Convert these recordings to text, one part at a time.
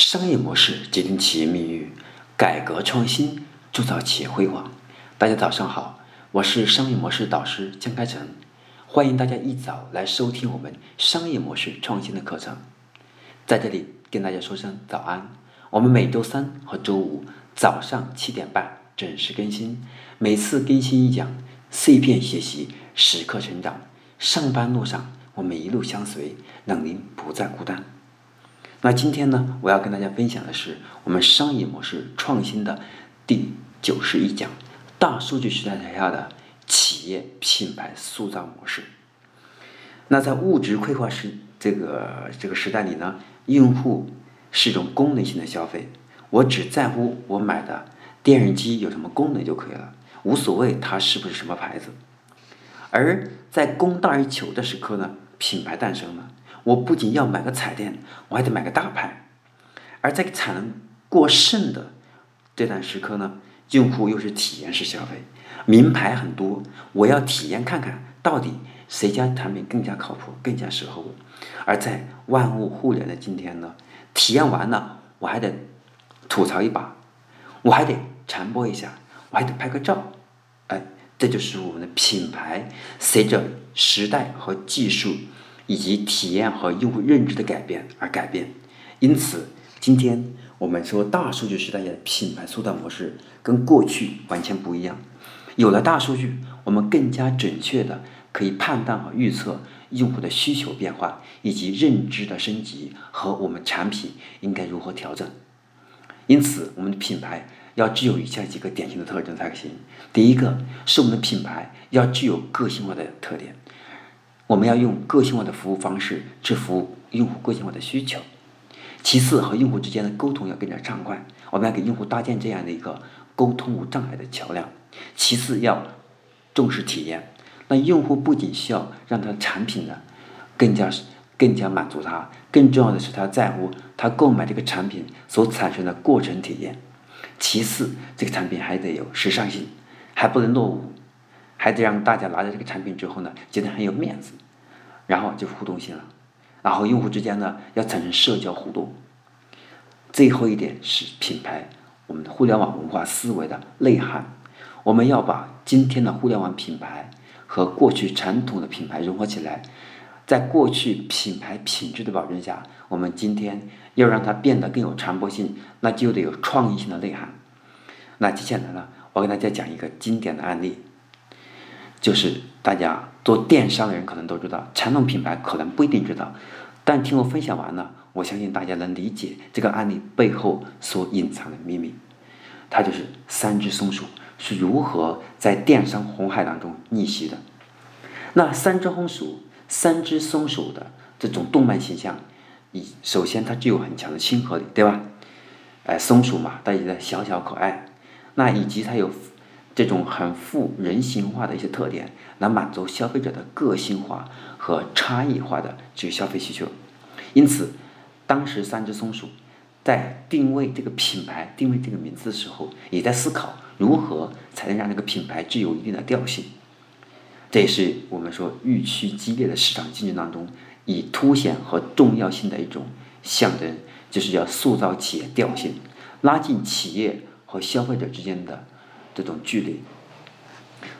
商业模式决定企业命运，改革创新铸造企业辉煌。大家早上好，我是商业模式导师江开成，欢迎大家一早来收听我们商业模式创新的课程。在这里跟大家说声早安。我们每周三和周五早上七点半准时更新，每次更新一讲，碎片学习，时刻成长。上班路上我们一路相随，让您不再孤单。那今天呢，我要跟大家分享的是我们商业模式创新的第九十一讲：大数据时代下的企业品牌塑造模式。那在物质匮乏时这个这个时代里呢，用户是一种功能性的消费，我只在乎我买的电视机有什么功能就可以了，无所谓它是不是什么牌子。而在供大于求的时刻呢，品牌诞生了。我不仅要买个彩电，我还得买个大牌。而在产能过剩的这段时刻呢，用户又是体验式消费，名牌很多，我要体验看看到底谁家产品更加靠谱，更加适合我。而在万物互联的今天呢，体验完了，我还得吐槽一把，我还得传播一下，我还得拍个照。哎，这就是我们的品牌随着时代和技术。以及体验和用户认知的改变而改变，因此，今天我们说大数据时代的品牌塑造模式跟过去完全不一样。有了大数据，我们更加准确的可以判断和预测用户的需求变化，以及认知的升级和我们产品应该如何调整。因此，我们的品牌要具有以下几个典型的特征才行。第一个是我们的品牌要具有个性化的特点。我们要用个性化的服务方式去服务用户个性化的需求。其次，和用户之间的沟通要更加畅快，我们要给用户搭建这样的一个沟通无障碍的桥梁。其次，要重视体验。那用户不仅需要让他的产品呢更加更加满足他，更重要的是他在乎他购买这个产品所产生的过程体验。其次，这个产品还得有时尚性，还不能落伍。还得让大家拿着这个产品之后呢，觉得很有面子，然后就互动性了，然后用户之间呢要产生社交互动。最后一点是品牌，我们的互联网文化思维的内涵，我们要把今天的互联网品牌和过去传统的品牌融合起来，在过去品牌品质的保证下，我们今天要让它变得更有传播性，那就得有创意性的内涵。那接下来呢，我给大家讲一个经典的案例。就是大家做电商的人可能都知道，传统品牌可能不一定知道，但听我分享完了，我相信大家能理解这个案例背后所隐藏的秘密。它就是三只松鼠是如何在电商红海当中逆袭的。那三只松鼠，三只松鼠的这种动漫形象，以首先它具有很强的亲和力，对吧？哎，松鼠嘛，大家觉得小小可爱，那以及它有。这种很富人性化的一些特点，来满足消费者的个性化和差异化的这个消费需求。因此，当时三只松鼠在定位这个品牌、定位这个名字的时候，也在思考如何才能让这个品牌具有一定的调性。这也是我们说日趋激烈的市场竞争当中，以凸显和重要性的一种象征，就是要塑造企业调性，拉近企业和消费者之间的。这种距离，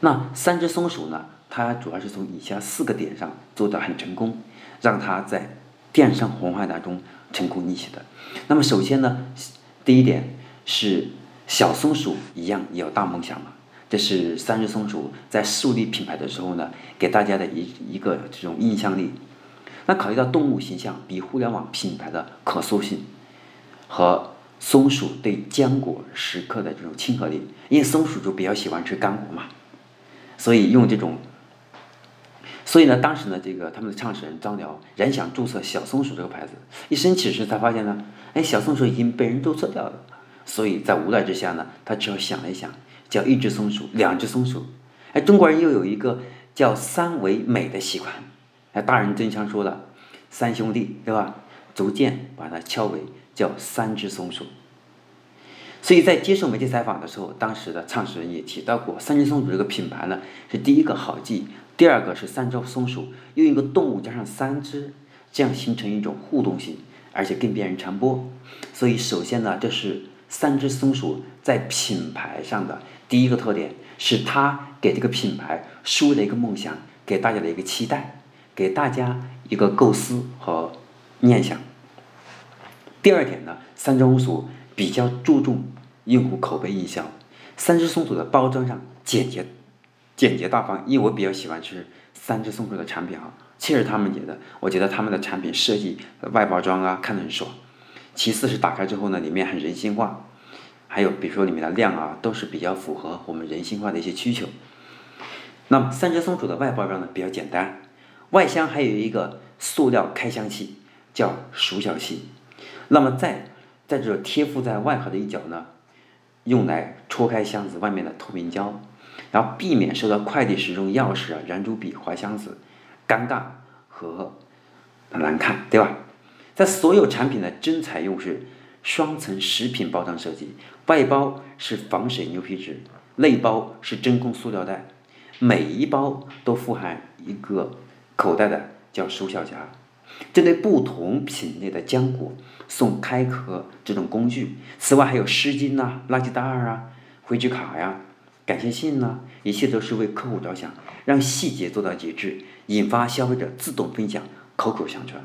那三只松鼠呢？它主要是从以下四个点上做的很成功，让它在电商红海当中成功逆袭的。那么首先呢，第一点是小松鼠一样也有大梦想嘛。这是三只松鼠在树立品牌的时候呢，给大家的一一个这种印象力。那考虑到动物形象比互联网品牌的可塑性和。松鼠对浆果时刻的这种亲和力，因为松鼠就比较喜欢吃干果嘛，所以用这种，所以呢，当时呢，这个他们的创始人张辽人想注册小松鼠这个牌子，一申请时才发现呢，哎，小松鼠已经被人注册掉了，所以在无奈之下呢，他只好想了一想，叫一只松鼠，两只松鼠，哎，中国人又有一个叫三为美的习惯，哎，大人真常说了，三兄弟对吧？逐渐把它敲为。叫三只松鼠，所以在接受媒体采访的时候，当时的创始人也提到过，三只松鼠这个品牌呢是第一个好记，第二个是三只松鼠用一个动物加上三只，这样形成一种互动性，而且更便于传播。所以，首先呢，这是三只松鼠在品牌上的第一个特点，是它给这个品牌树立了一个梦想，给大家的一个期待，给大家一个构思和念想。第二点呢，三只松鼠比较注重用户口碑营销。三只松鼠的包装上简洁、简洁大方，因为我比较喜欢吃三只松鼠的产品啊。其实他们觉得，我觉得他们的产品设计、外包装啊，看得很爽。其次是打开之后呢，里面很人性化，还有比如说里面的量啊，都是比较符合我们人性化的一些需求。那么三只松鼠的外包装呢比较简单，外箱还有一个塑料开箱器，叫鼠小器。那么在在这贴附在外盒的一角呢，用来戳开箱子外面的透明胶，然后避免收到快递时用钥匙啊、圆珠笔划箱子。尴尬和难看，对吧？在所有产品的真采用是双层食品包装设计，外包是防水牛皮纸，内包是真空塑料袋，每一包都富含一个口袋的叫收小夹。针对不同品类的浆果送开壳这种工具，此外还有湿巾呐、垃圾袋儿啊、回执卡呀。感谢信呢，一切都是为客户着想，让细节做到极致，引发消费者自动分享，口口相传。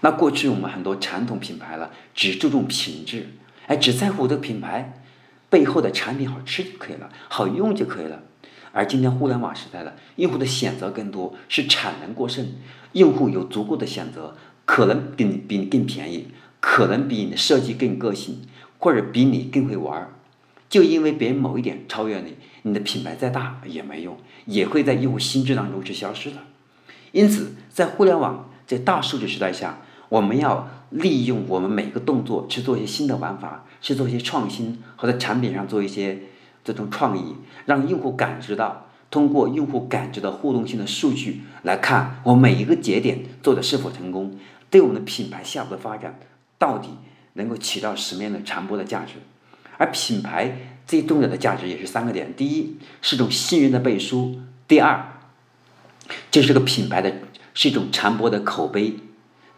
那过去我们很多传统品牌了，只注重品质，哎，只在乎这个品牌背后的产品好吃就可以了，好用就可以了。而今天互联网时代了，用户的选择更多，是产能过剩，用户有足够的选择，可能比你比你更便宜，可能比你的设计更个性，或者比你更会玩儿。就因为别人某一点超越你，你的品牌再大也没用，也会在用户心智当中去消失的。因此，在互联网在大数据时代下，我们要利用我们每一个动作去做一些新的玩法，去做一些创新，和在产品上做一些这种创意，让用户感知到，通过用户感知的互动性的数据来看，我每一个节点做的是否成功，对我们的品牌下一步的发展到底能够起到什么样的传播的价值。而品牌最重要的价值也是三个点：第一，是种信任的背书；第二，就是个品牌的是一种传播的口碑；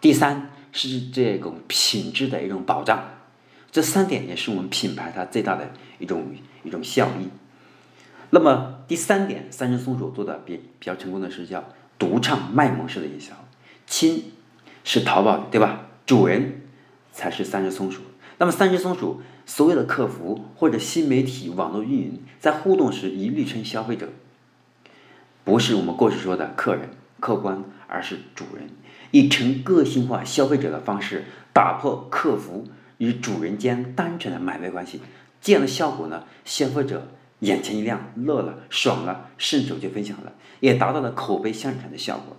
第三，是这种品质的一种保障。这三点也是我们品牌它最大的一种一种效益。那么第三点，三只松鼠做的比比较成功的是叫独唱卖萌式的营销。亲是淘宝对吧？主人才是三只松鼠。那么三只松鼠。所有的客服或者新媒体网络运营在互动时一律称消费者，不是我们过去说的客人、客观，而是主人，以成个性化消费者的方式打破客服与主人间单纯的买卖关系。这样的效果呢，消费者眼前一亮，乐了、爽了，顺手就分享了，也达到了口碑相传的效果。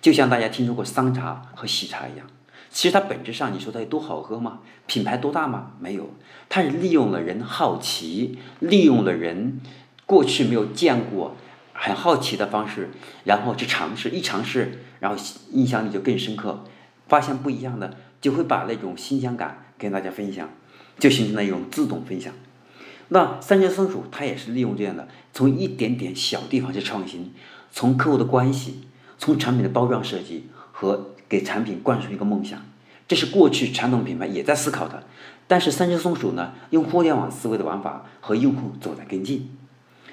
就像大家听说过桑茶和喜茶一样。其实它本质上，你说它有多好喝吗？品牌多大吗？没有，它是利用了人好奇，利用了人过去没有见过、很好奇的方式，然后去尝试，一尝试，然后印象力就更深刻，发现不一样的，就会把那种新鲜感跟大家分享，就形成了一种自动分享。那三只松鼠它也是利用这样的，从一点点小地方去创新，从客户的关系，从产品的包装设计和。给产品灌输一个梦想，这是过去传统品牌也在思考的。但是三只松鼠呢，用互联网思维的玩法和用户走在跟进。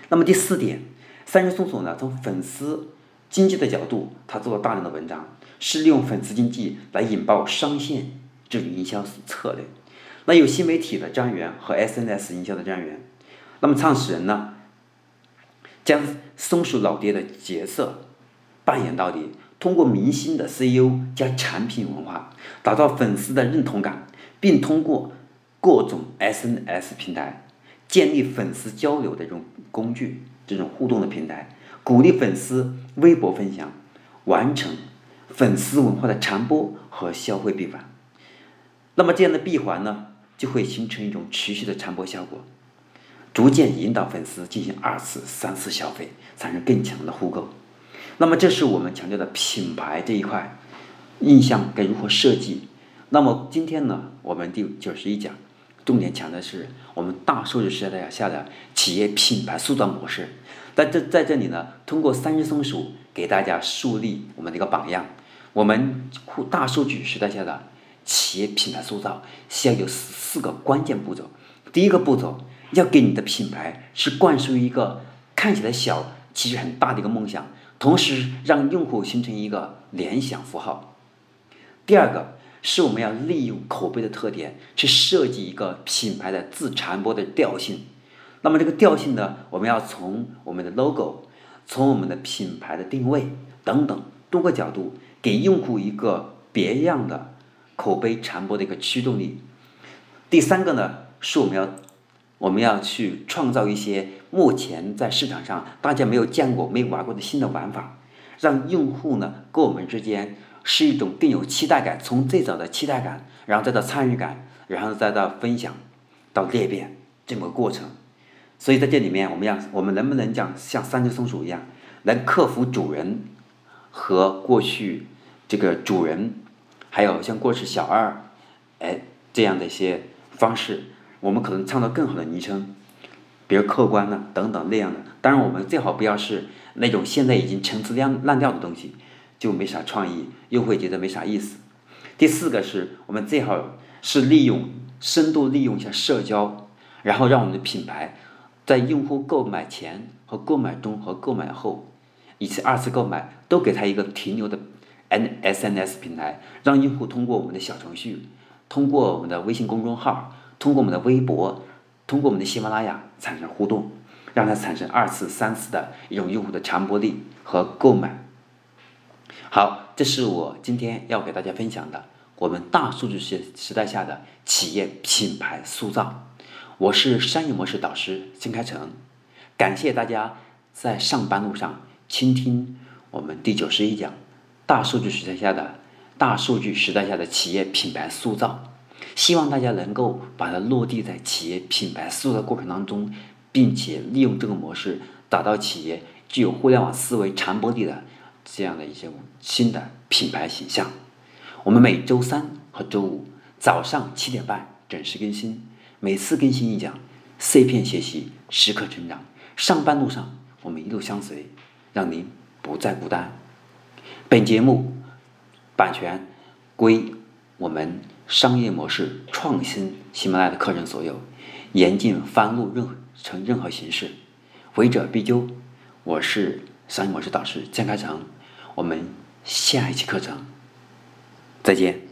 那么第四点，三只松鼠呢，从粉丝经济的角度，它做了大量的文章，是利用粉丝经济来引爆商线这种营销策略。那有新媒体的专员和 SNS 营销的专员，那么创始人呢，将松鼠老爹的角色扮演到底。通过明星的 CEO 加产品文化，打造粉丝的认同感，并通过各种 SNS 平台建立粉丝交流的这种工具，这种互动的平台，鼓励粉丝微博分享，完成粉丝文化的传播和消费闭环。那么这样的闭环呢，就会形成一种持续的传播效果，逐渐引导粉丝进行二次、三次消费，产生更强的互购。那么，这是我们强调的品牌这一块，印象该如何设计？那么今天呢，我们第九十一讲，重点讲的是我们大数据时代下的企业品牌塑造模式。在这在这里呢，通过三只松鼠给大家树立我们的一个榜样。我们大数据时代下的企业品牌塑造需要有四四个关键步骤。第一个步骤，要给你的品牌是灌输一个看起来小，其实很大的一个梦想，同时让用户形成一个联想符号。第二个，是我们要利用口碑的特点去设计一个品牌的自传播的调性。那么这个调性呢，我们要从我们的 logo，从我们的品牌的定位等等多个角度，给用户一个别样的口碑传播的一个驱动力。第三个呢，是我们要我们要去创造一些目前在市场上大家没有见过、没有玩过的新的玩法，让用户呢跟我们之间是一种更有期待感。从最早的期待感，然后再到参与感，然后再到分享，到裂变这么个过程。所以在这里面，我们要我们能不能讲像三只松鼠一样，能克服主人和过去这个主人，还有像过去小二，哎这样的一些方式，我们可能创造更好的昵称，比如客观呢等等那样的。当然，我们最好不要是那种现在已经陈词烂烂掉的东西，就没啥创意，又会觉得没啥意思。第四个是我们最好是利用深度利用一下社交，然后让我们的品牌。在用户购买前和购买中和购买后，以及二次购买，都给他一个停留的 N S N S 平台，让用户通过我们的小程序，通过我们的微信公众号，通过我们的微博，通过我们的喜马拉雅产生互动，让它产生二次、三次的一种用户的传播力和购买。好，这是我今天要给大家分享的我们大数据时时代下的企业品牌塑造。我是商业模式导师金开成，感谢大家在上班路上倾听我们第九十一讲大数据时代下的大数据时代下的企业品牌塑造，希望大家能够把它落地在企业品牌塑造过程当中，并且利用这个模式打造企业具有互联网思维传播力的这样的一些新的品牌形象。我们每周三和周五早上七点半准时更新。每次更新一讲，碎片学习，时刻成长。上班路上，我们一路相随，让您不再孤单。本节目版权归我们商业模式创新喜马拉雅的课程所有，严禁翻录任何成任何形式，违者必究。我是商业模式导师江开成，我们下一期课程再见。